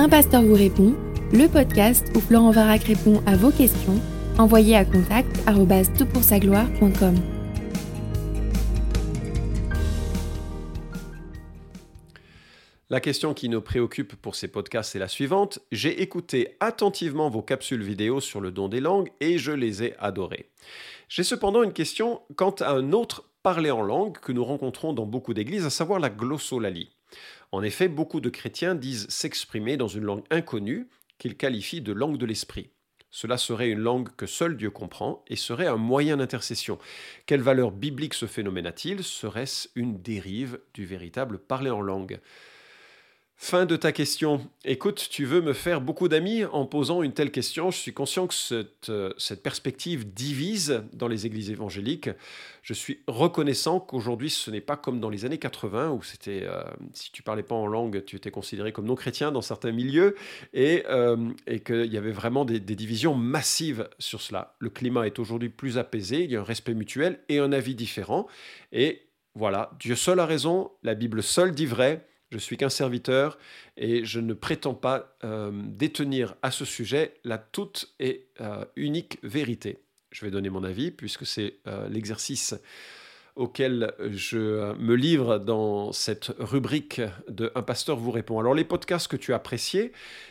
Un pasteur vous répond, le podcast où Florent Varac répond à vos questions, envoyez à contact gloire.com La question qui nous préoccupe pour ces podcasts est la suivante. J'ai écouté attentivement vos capsules vidéo sur le don des langues et je les ai adorées. J'ai cependant une question quant à un autre parler en langue que nous rencontrons dans beaucoup d'églises, à savoir la glossolalie. En effet, beaucoup de chrétiens disent s'exprimer dans une langue inconnue qu'ils qualifient de langue de l'esprit. Cela serait une langue que seul Dieu comprend et serait un moyen d'intercession. Quelle valeur biblique ce phénomène a-t-il? Serait-ce une dérive du véritable parler en langue? Fin de ta question. Écoute, tu veux me faire beaucoup d'amis en posant une telle question. Je suis conscient que cette, euh, perspective divise dans les églises évangéliques. Je suis reconnaissant qu'aujourd'hui, ce n'est pas comme dans les années 80 où c'était, euh, si tu parlais pas en langue, tu étais considéré comme non chrétien dans certains milieux et, euh, et qu'il y avait vraiment des divisions massives sur cela. Le climat est aujourd'hui plus apaisé, il y a un respect mutuel et un avis différent. Et voilà, Dieu seul a raison, la Bible seule dit vrai. Je suis qu'un serviteur et je ne prétends pas euh, détenir à ce sujet la toute et euh, unique vérité. Je vais donner mon avis puisque c'est euh, l'exercice auquel je me livre dans cette rubrique de Un pasteur vous répond. Alors les podcasts que tu as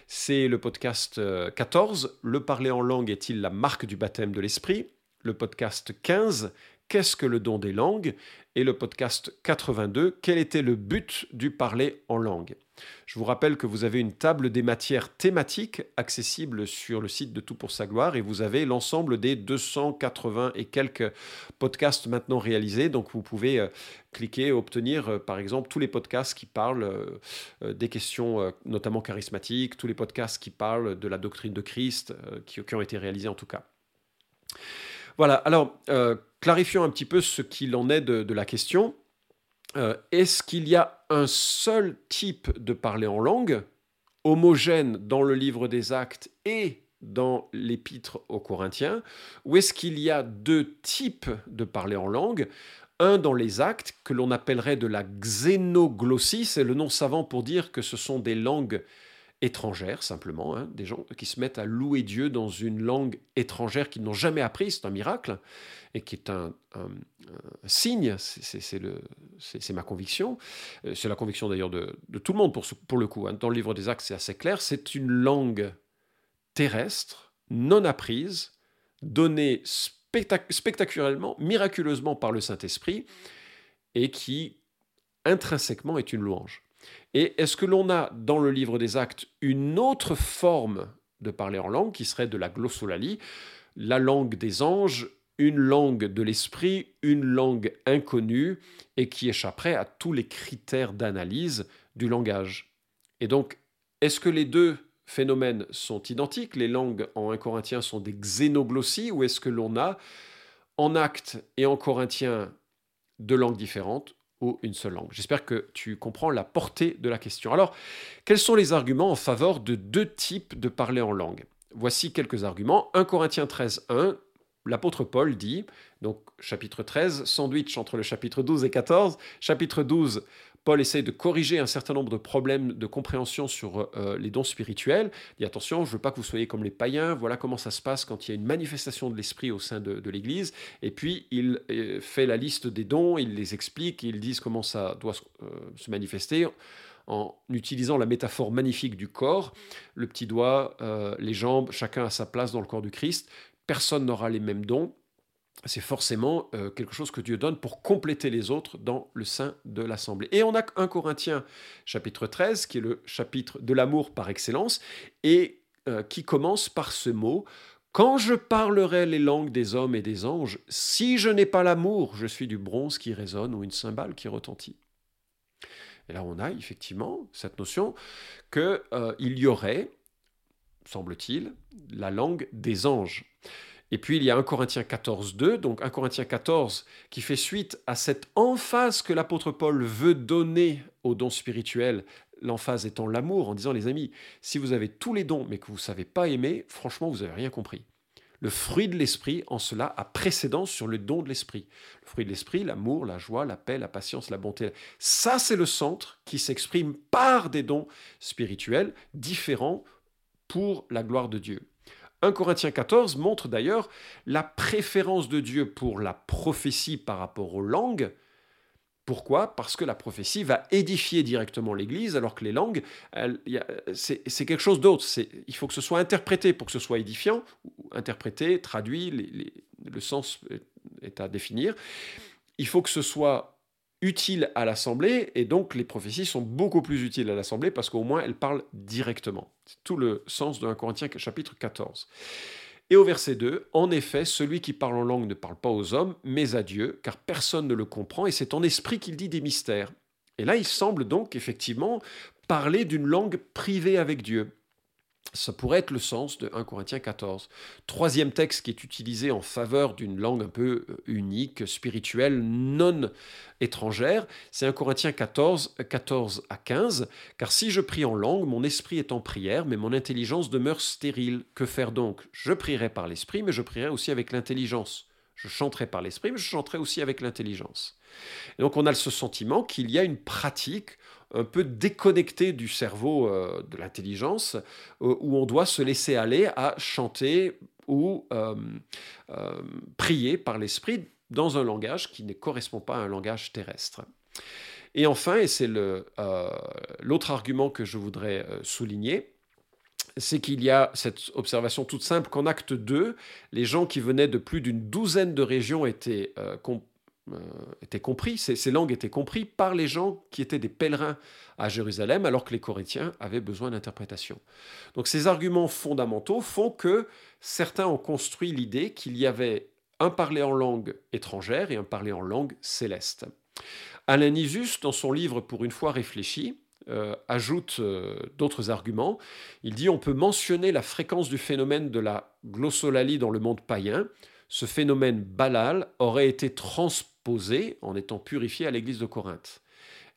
c'est le podcast 14, Le parler en langue est-il la marque du baptême de l'esprit? Le podcast 15, Qu'est-ce que le don des langues et le podcast 82, quel était le but du parler en langue? Je vous rappelle que vous avez une table des matières thématiques accessible sur le site de Tout pour sa gloire et vous avez l'ensemble des 280 et quelques podcasts maintenant réalisés. Donc vous pouvez euh, cliquer et obtenir euh, par exemple tous les podcasts qui parlent euh, des questions notamment charismatiques, tous les podcasts qui parlent de la doctrine de Christ, qui ont été réalisés en tout cas. Voilà, alors clarifions un petit peu ce qu'il en est de, la question. Euh, est-ce qu'il y a un seul type de parler en langue, homogène dans le livre des actes et dans l'épître aux Corinthiens, ou est-ce qu'il y a deux types de parler en langue? Un dans les actes que l'on appellerait de la xénoglossie, c'est le nom savant pour dire que ce sont des langues étrangères, simplement, hein, des gens qui se mettent à louer Dieu dans une langue étrangère qu'ils n'ont jamais appris, c'est un miracle, et qui est un, signe, c'est ma conviction, euh, c'est la conviction d'ailleurs de, tout le monde pour, pour le coup, hein. dans le livre des Actes c'est assez clair, c'est une langue terrestre, non apprise, donnée spectaculairement, miraculeusement par le Saint-Esprit, et qui intrinsèquement est une louange. Et est-ce que l'on a dans le livre des actes une autre forme de parler en langue qui serait de la glossolalie, la langue des anges, une langue de l'esprit, une langue inconnue et qui échapperait à tous les critères d'analyse du langage? Et donc, est-ce que les deux phénomènes sont identiques Les langues en 1 Corinthien sont des xénoglossies ou est-ce que l'on a en acte et en corinthien deux langues différentes? Ou une seule langue. J'espère que tu comprends la portée de la question. Alors, quels sont les arguments en faveur de deux types de parler en langue? Voici quelques arguments. 1 Corinthiens 13, 1, l'apôtre Paul dit, donc chapitre 13, sandwich entre le chapitre 12 et 14, chapitre 12, Paul essaie de corriger un certain nombre de problèmes de compréhension sur euh, les dons spirituels. Il dit attention, je ne veux pas que vous soyez comme les païens, voilà comment ça se passe quand il y a une manifestation de l'esprit au sein de, l'Église. Et puis il euh, fait la liste des dons, il les explique, il dit comment ça doit euh, se manifester en utilisant la métaphore magnifique du corps, le petit doigt, les jambes, chacun à sa place dans le corps du Christ. Personne n'aura les mêmes dons c'est forcément euh, quelque chose que Dieu donne pour compléter les autres dans le sein de l'assemblée. Et on a 1 Corinthiens chapitre 13, qui est le chapitre de l'amour par excellence, et euh, qui commence par ce mot, Quand je parlerai les langues des hommes et des anges, si je n'ai pas l'amour, je suis du bronze qui résonne ou une cymbale qui retentit. Et là, on a effectivement cette notion qu'il euh, y aurait, semble-t-il, la langue des anges. Et puis il y a 1 Corinthiens 14, 2, donc 1 Corinthiens 14 qui fait suite à cette emphase que l'apôtre Paul veut donner aux dons spirituels, l'emphase étant l'amour, en disant les amis, si vous avez tous les dons mais que vous ne savez pas aimer, franchement vous n'avez rien compris. Le fruit de l'esprit, en cela, a précédence sur le don de l'esprit. Le fruit de l'esprit, l'amour, la joie, la paix, la patience, la bonté. Ça, c'est le centre qui s'exprime par des dons spirituels différents pour la gloire de Dieu. 1 Corinthiens 14 montre d'ailleurs la préférence de Dieu pour la prophétie par rapport aux langues, pourquoi? Parce que la prophétie va édifier directement l'Église, alors que les langues, c'est quelque chose d'autre. Il faut que ce soit interprété pour que ce soit édifiant, interprété, traduit, le sens est à définir. Il faut que ce soit utile à l'Assemblée, et donc les prophéties sont beaucoup plus utiles à l'Assemblée parce qu'au moins elles parlent directement. C'est tout le sens de 1 Corinthiens chapitre 14. Et au verset 2, en effet, celui qui parle en langue ne parle pas aux hommes, mais à Dieu, car personne ne le comprend, et c'est en esprit qu'il dit des mystères. Et là, il semble donc effectivement parler d'une langue privée avec Dieu. Ça pourrait être le sens de 1 Corinthiens 14. Troisième texte qui est utilisé en faveur d'une langue un peu euh, unique, spirituelle, non étrangère, c'est 1 Corinthiens 14, 14 à 15. Car si je prie en langue, mon esprit est en prière, mais mon intelligence demeure stérile. Que faire donc? Je prierai par l'esprit, mais je prierai aussi avec l'intelligence. Je chanterai par l'esprit, mais je chanterai aussi avec l'intelligence. donc on a ce sentiment qu'il y a une pratique un peu déconnecté du cerveau euh, de l'intelligence, euh, où on doit se laisser aller à chanter ou euh, prier par l'esprit dans un langage qui ne correspond pas à un langage terrestre. Et enfin, et c'est l'autre argument que je voudrais souligner, c'est qu'il y a cette observation toute simple qu'en acte 2, les gens qui venaient de plus d'une douzaine de régions étaient étaient compris, ces, langues étaient comprises par les gens qui étaient des pèlerins à Jérusalem, alors que les Corinthiens avaient besoin d'interprétation. Donc ces arguments fondamentaux font que certains ont construit l'idée qu'il y avait un parler en langue étrangère et un parler en langue céleste. Alain Nisus, dans son livre Pour une fois réfléchi, euh, ajoute euh, d'autres arguments. Il dit on peut mentionner la fréquence du phénomène de la glossolalie dans le monde païen. Ce phénomène balal aurait été transposé en étant purifié à l'église de Corinthe.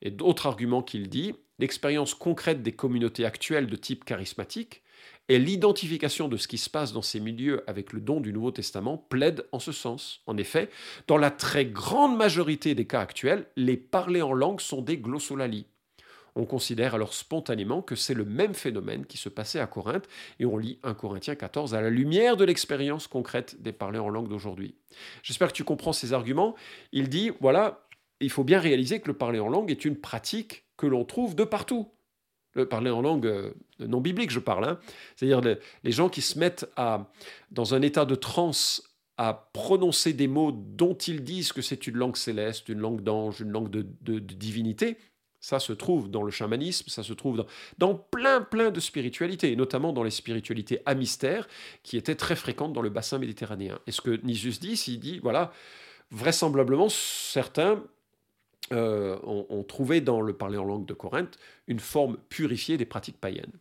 Et d'autres arguments qu'il dit, l'expérience concrète des communautés actuelles de type charismatique et l'identification de ce qui se passe dans ces milieux avec le don du Nouveau Testament plaident en ce sens. En effet, dans la très grande majorité des cas actuels, les parlers en langue sont des glossolalies. On considère alors spontanément que c'est le même phénomène qui se passait à Corinthe, et on lit 1 Corinthiens 14 à la lumière de l'expérience concrète des parlers en langue d'aujourd'hui. J'espère que tu comprends ces arguments. Il dit, voilà, il faut bien réaliser que le parler en langue est une pratique que l'on trouve de partout. Le parler en langue euh, non biblique, je parle. Hein. C'est-à-dire les gens qui se mettent à, dans un état de transe à prononcer des mots dont ils disent que c'est une langue céleste, une langue d'ange, une langue de divinité, ça se trouve dans le chamanisme, ça se trouve dans, plein, plein de spiritualités, et notamment dans les spiritualités à mystère, qui étaient très fréquentes dans le bassin méditerranéen. Et ce que Nisus dit, il dit, voilà, vraisemblablement, certains euh, ont, trouvé dans le parler en langue de Corinthe une forme purifiée des pratiques païennes.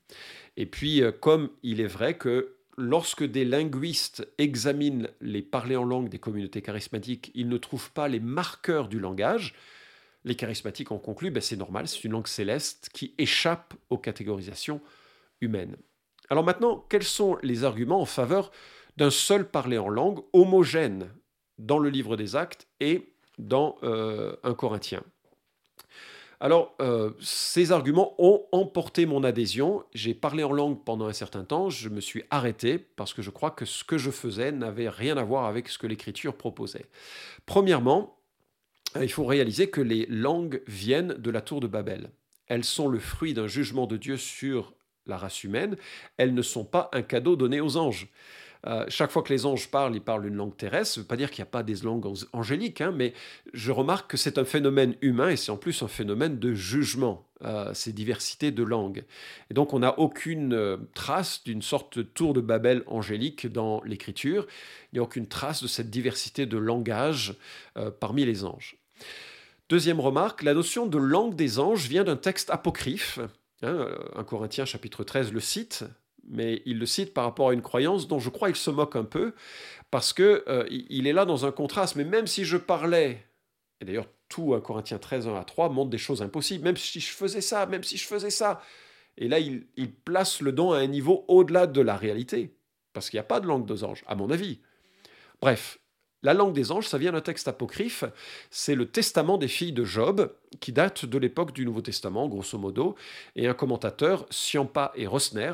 Et puis, euh, comme il est vrai que lorsque des linguistes examinent les parler en langue des communautés charismatiques, ils ne trouvent pas les marqueurs du langage, les charismatiques ont conclu, ben c'est normal, c'est une langue céleste qui échappe aux catégorisations humaines. Alors maintenant, quels sont les arguments en faveur d'un seul parler en langue homogène dans le livre des actes et dans euh, un Corinthien? Alors, euh, ces arguments ont emporté mon adhésion. J'ai parlé en langue pendant un certain temps. Je me suis arrêté parce que je crois que ce que je faisais n'avait rien à voir avec ce que l'Écriture proposait. Premièrement, il faut réaliser que les langues viennent de la tour de Babel. Elles sont le fruit d'un jugement de Dieu sur la race humaine. Elles ne sont pas un cadeau donné aux anges. Euh, chaque fois que les anges parlent, ils parlent une langue terrestre. Ça ne veut pas dire qu'il n'y a pas des langues angéliques, hein, mais je remarque que c'est un phénomène humain et c'est en plus un phénomène de jugement, euh, ces diversités de langues. Et donc on n'a aucune euh, trace d'une sorte de tour de Babel angélique dans l'écriture. Il n'y a aucune trace de cette diversité de langage parmi les anges. Deuxième remarque, la notion de langue des anges vient d'un texte apocryphe. Hein, un Corinthien chapitre 13 le cite, mais il le cite par rapport à une croyance dont je crois il se moque un peu, parce que euh, il est là dans un contraste. Mais même si je parlais, et d'ailleurs tout 1 Corinthiens 13, 1 à 3 montre des choses impossibles, même si je faisais ça, même si je faisais ça. Et là, il, place le don à un niveau au-delà de la réalité. parce qu'il n'y a pas de langue des anges, à mon avis. Bref, la langue des anges, ça vient d'un texte apocryphe, c'est le testament des filles de Job, qui date de l'époque du Nouveau Testament, grosso modo, et un commentateur, Siampa et Rosner,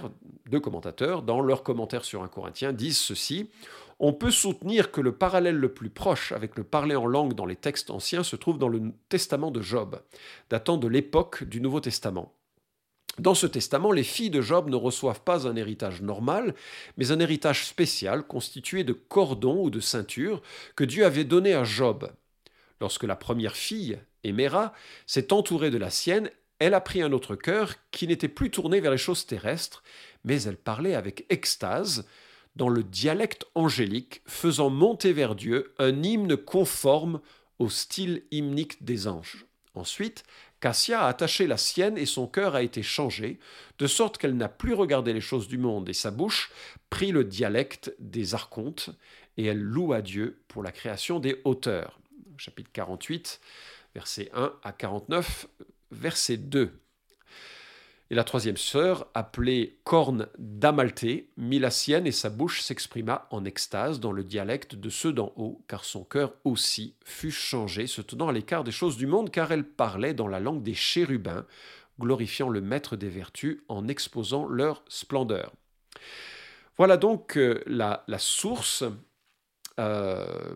deux commentateurs, dans leur commentaire sur un Corinthien, disent ceci. On peut soutenir que le parallèle le plus proche avec le parler en langue dans les textes anciens se trouve dans le testament de Job, datant de l'époque du Nouveau Testament. Dans ce testament, les filles de Job ne reçoivent pas un héritage normal, mais un héritage spécial constitué de cordons ou de ceintures que Dieu avait donné à Job. Lorsque la première fille, Éméra, s'est entourée de la sienne, elle a pris un autre cœur qui n'était plus tourné vers les choses terrestres, mais elle parlait avec extase, dans le dialecte angélique, faisant monter vers Dieu un hymne conforme au style hymnique des anges. Ensuite, Cassia a attaché la sienne et son cœur a été changé, de sorte qu'elle n'a plus regardé les choses du monde et sa bouche prit le dialecte des archontes et elle loue à Dieu pour la création des hauteurs. Chapitre 48, versets 1 à 49, verset 2. Et la troisième sœur, appelée Corne d'Amalthée, mit la sienne et sa bouche s'exprima en extase dans le dialecte de ceux d'en haut, car son cœur aussi fut changé, se tenant à l'écart des choses du monde, car elle parlait dans la langue des chérubins, glorifiant le maître des vertus en exposant leur splendeur. Voilà donc euh, la, source euh,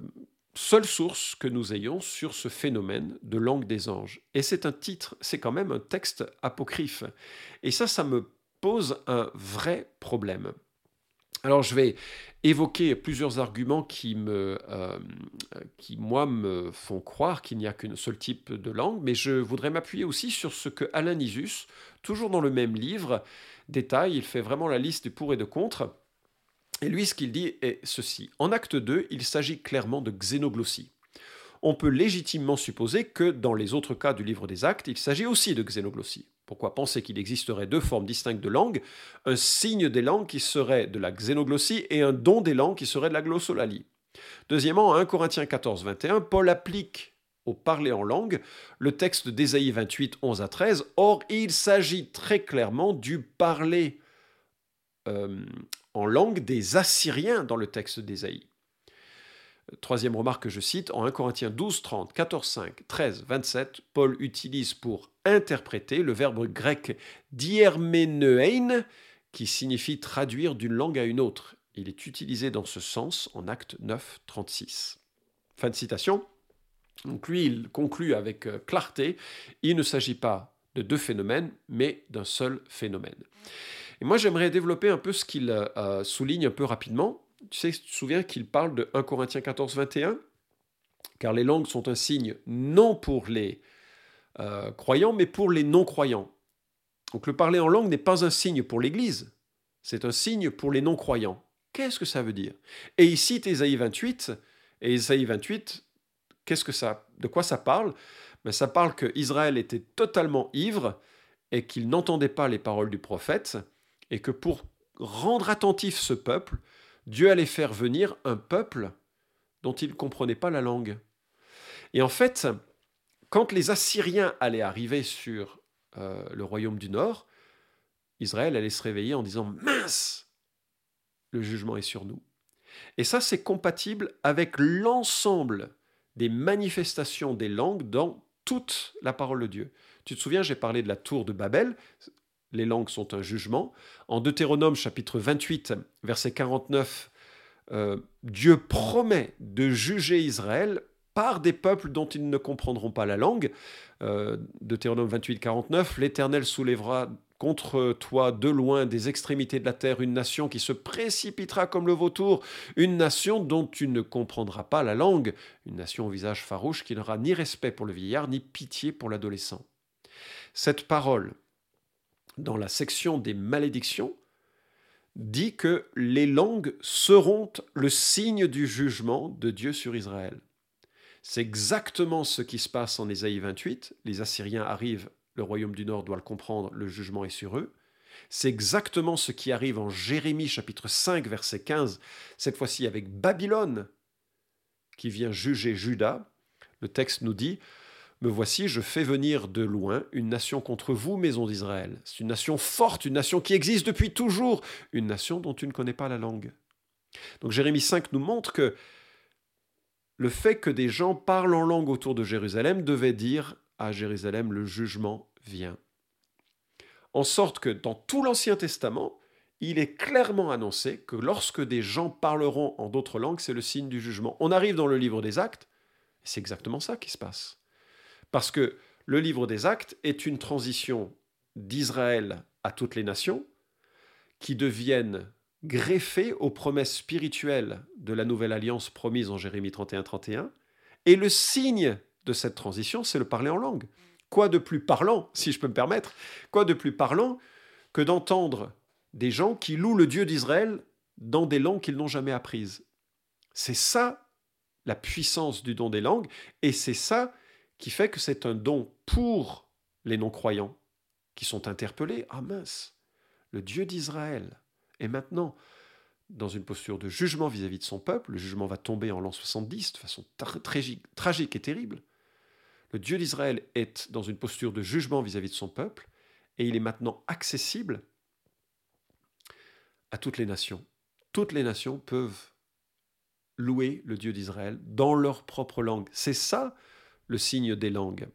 seule source que nous ayons sur ce phénomène de langue des anges. Et c'est un titre, c'est quand même un texte apocryphe. Et ça, ça me pose un vrai problème. Alors je vais évoquer plusieurs arguments qui, me, euh, qui moi, me font croire qu'il n'y a qu'un seul type de langue, mais je voudrais m'appuyer aussi sur ce que Alain Nisus, toujours dans le même livre, détaille, il fait vraiment la liste des pour et de contre, et lui, ce qu'il dit est ceci. En acte 2, il s'agit clairement de xénoglossie. On peut légitimement supposer que dans les autres cas du livre des actes, il s'agit aussi de xénoglossie. Pourquoi penser qu'il existerait deux formes distinctes de langue Un signe des langues qui serait de la xénoglossie et un don des langues qui serait de la glossolalie. Deuxièmement, à 1 Corinthiens 14, 21, Paul applique au parler en langue le texte d'Ésaïe 28, 11 à 13. Or, il s'agit très clairement du parler euh, en langue des Assyriens dans le texte d'Ésaïe. Troisième remarque que je cite, en 1 Corinthiens 12, 30, 14, 5, 13, 27, Paul utilise pour interpréter le verbe grec diermenein, qui signifie traduire d'une langue à une autre. Il est utilisé dans ce sens en acte 9, 36. Fin de citation. Donc lui, il conclut avec euh, clarté, il ne s'agit pas de deux phénomènes, mais d'un seul phénomène. Et moi, j'aimerais développer un peu ce qu'il euh, souligne un peu rapidement. Tu sais, tu te souviens qu'il parle de 1 Corinthiens 14, 21 Car les langues sont un signe non pour les euh, croyants, mais pour les non-croyants. Donc le parler en langue n'est pas un signe pour l'Église, c'est un signe pour les non-croyants. Qu'est-ce que ça veut dire? Et il cite Ésaïe 28, et Ésaïe 28, qu'est-ce que ça, de quoi ça parle? Ben, Ça parle que Israël était totalement ivre et qu'il n'entendait pas les paroles du prophète, et que pour rendre attentif ce peuple, Dieu allait faire venir un peuple dont il ne comprenait pas la langue. Et en fait, quand les Assyriens allaient arriver sur euh, le royaume du Nord, Israël allait se réveiller en disant Mince Le jugement est sur nous. Et ça, c'est compatible avec l'ensemble des manifestations des langues dans toute la parole de Dieu. Tu te souviens, j'ai parlé de la tour de Babel les langues sont un jugement. En Deutéronome chapitre 28, verset 49, euh, Dieu promet de juger Israël par des peuples dont ils ne comprendront pas la langue. Euh, Deutéronome 28, 49, l'Éternel soulèvera contre toi de loin des extrémités de la terre une nation qui se précipitera comme le vautour, une nation dont tu ne comprendras pas la langue, une nation au visage farouche qui n'aura ni respect pour le vieillard ni pitié pour l'adolescent. Cette parole, dans la section des malédictions, dit que les langues seront le signe du jugement de Dieu sur Israël. C'est exactement ce qui se passe en Ésaïe 28. Les Assyriens arrivent, le royaume du Nord doit le comprendre, le jugement est sur eux. C'est exactement ce qui arrive en Jérémie chapitre 5 verset 15, cette fois-ci avec Babylone qui vient juger Juda. Le texte nous dit me voici, je fais venir de loin une nation contre vous, maison d'Israël. C'est une nation forte, une nation qui existe depuis toujours, une nation dont tu ne connais pas la langue. Donc Jérémie 5 nous montre que le fait que des gens parlent en langue autour de Jérusalem devait dire à Jérusalem, le jugement vient. En sorte que dans tout l'Ancien Testament, il est clairement annoncé que lorsque des gens parleront en d'autres langues, c'est le signe du jugement. On arrive dans le livre des actes, c'est exactement ça qui se passe. Parce que le livre des actes est une transition d'Israël à toutes les nations qui deviennent greffées aux promesses spirituelles de la nouvelle alliance promise en Jérémie 31-31. Et le signe de cette transition, c'est le parler en langue. Quoi de plus parlant, si je peux me permettre, quoi de plus parlant que d'entendre des gens qui louent le Dieu d'Israël dans des langues qu'ils n'ont jamais apprises? C'est ça la puissance du don des langues, et c'est ça qui fait que c'est un don pour les non-croyants qui sont interpellés. Ah mince, le Dieu d'Israël est maintenant dans une posture de jugement vis-à-vis de son peuple. Le jugement va tomber en l'an 70 de façon tragique, et terrible. Le Dieu d'Israël est dans une posture de jugement vis à -vis de son peuple, et il est maintenant accessible à toutes les nations. Toutes les nations peuvent louer le Dieu d'Israël dans leur propre langue. C'est ça le signe des langues.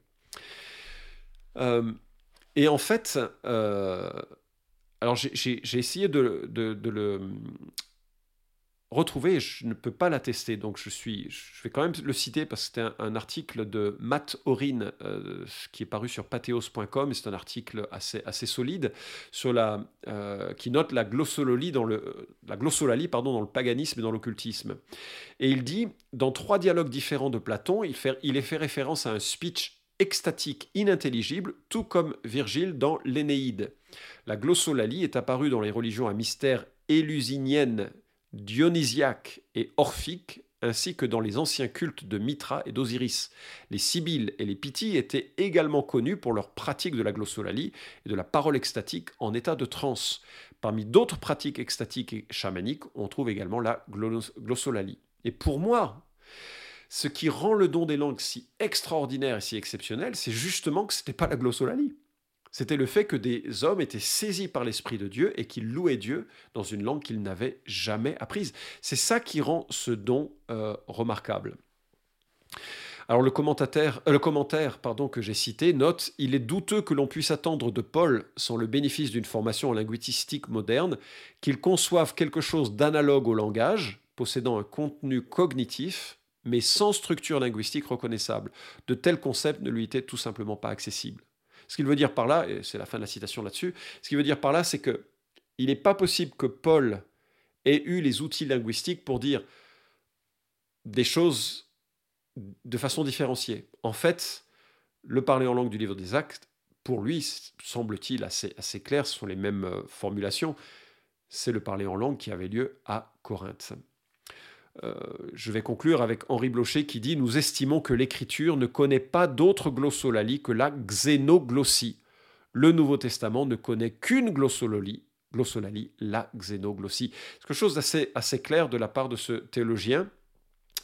Euh, et en fait, euh, alors j'ai essayé de, le, retrouver je ne peux pas l'attester. Donc je, suis, je vais quand même le citer parce que c'était un, article de Matt Orin euh, qui est paru sur patheos.com et c'est un article assez, assez solide sur la, euh, qui note la glossolalie, dans le, la glossolalie pardon, dans le paganisme et dans l'occultisme. Et il dit, dans trois dialogues différents de Platon, il, fait, il est fait référence à un speech extatique inintelligible, tout comme Virgile dans l'Énéide. La glossolalie est apparue dans les religions à mystère élusiniennes dionysiaque et orphique, ainsi que dans les anciens cultes de Mitra et d'Osiris. Les Sibylles et les Pythies étaient également connus pour leur pratique de la glossolalie et de la parole extatique en état de transe. Parmi d'autres pratiques extatiques et chamaniques, on trouve également la glossolalie. Et pour moi, ce qui rend le don des langues si extraordinaire et si exceptionnel, c'est justement que ce n'était pas la glossolalie c'était le fait que des hommes étaient saisis par l'Esprit de Dieu et qu'ils louaient Dieu dans une langue qu'ils n'avaient jamais apprise. C'est ça qui rend ce don euh, remarquable. Alors le, commentaire, euh, commentaire que j'ai cité note Il est douteux que l'on puisse attendre de Paul, sans le bénéfice d'une formation linguistique moderne, qu'il conçoive quelque chose d'analogue au langage, possédant un contenu cognitif, mais sans structure linguistique reconnaissable. De tels concepts ne lui étaient tout simplement pas accessibles. Ce qu'il veut dire par là, et c'est la fin de la citation là-dessus, ce qu'il veut dire par là, c'est que il n'est pas possible que Paul ait eu les outils linguistiques pour dire des choses de façon différenciée. En fait, le parler en langue du livre des actes, pour lui, semble-t-il assez, clair, ce sont les mêmes euh, formulations, c'est le parler en langue qui avait lieu à Corinthe. Euh, je vais conclure avec Henri Blocher qui dit Nous estimons que l'écriture ne connaît pas d'autre glossolalie que la xénoglossie. Le Nouveau Testament ne connaît qu'une glossolalie, la xénoglossie. C'est quelque chose d'assez assez clair de la part de ce théologien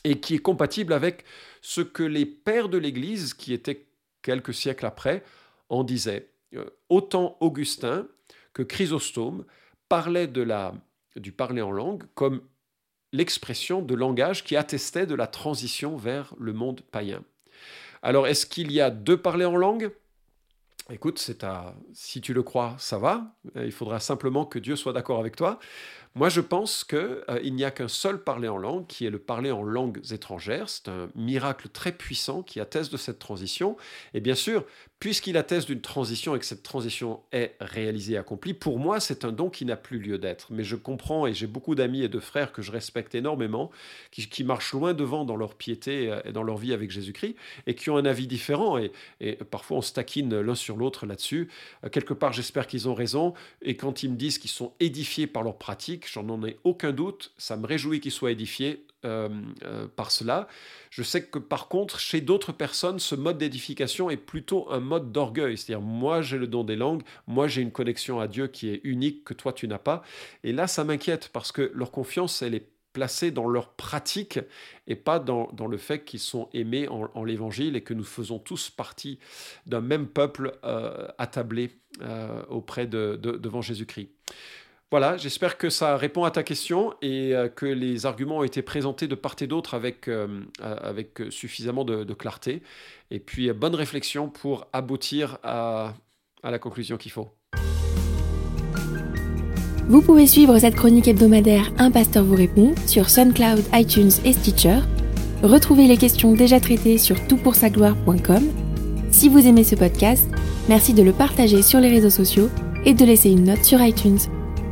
et qui est compatible avec ce que les pères de l'Église, qui étaient quelques siècles après, en disaient. Euh, autant Augustin que Chrysostome parlaient de la, du parler en langue comme l'expression de langage qui attestait de la transition vers le monde païen. Alors, est-ce qu'il y a deux parler en langue? Écoute, c'est à si tu le crois, ça va. Il faudra simplement que Dieu soit d'accord avec toi. Moi, je pense qu'il euh, n'y a qu'un seul parler en langue, qui est le parler en langues étrangères. C'est un miracle très puissant qui atteste de cette transition. Et bien sûr, puisqu'il atteste d'une transition et que cette transition est réalisée et accomplie, pour moi, c'est un don qui n'a plus lieu d'être. Mais je comprends, et j'ai beaucoup d'amis et de frères que je respecte énormément, qui, marchent loin devant dans leur piété euh, et dans leur vie avec Jésus-Christ, et qui ont un avis différent. Et, et parfois, on se taquine l'un sur l'autre là-dessus. Euh, quelque part, j'espère qu'ils ont raison. Et quand ils me disent qu'ils sont édifiés par leur pratique, j'en ai aucun doute, ça me réjouit qu'il soit édifié euh, euh, par cela. Je sais que par contre, chez d'autres personnes, ce mode d'édification est plutôt un mode d'orgueil, c'est-à-dire moi j'ai le don des langues, moi j'ai une connexion à Dieu qui est unique, que toi tu n'as pas. Et là, ça m'inquiète parce que leur confiance, elle est placée dans leur pratique et pas dans, le fait qu'ils sont aimés en, l'évangile et que nous faisons tous partie d'un même peuple euh, attablé auprès de, devant Jésus-Christ. Voilà, j'espère que ça répond à ta question et euh, que les arguments ont été présentés de part et d'autre avec, euh, avec suffisamment de, clarté. Et puis, bonne réflexion pour aboutir à, à la conclusion qu'il faut. Vous pouvez suivre cette chronique hebdomadaire Un pasteur vous répond sur SoundCloud, iTunes et Stitcher. Retrouvez les questions déjà traitées sur toutpoursagloire.com. Si vous aimez ce podcast, merci de le partager sur les réseaux sociaux et de laisser une note sur iTunes.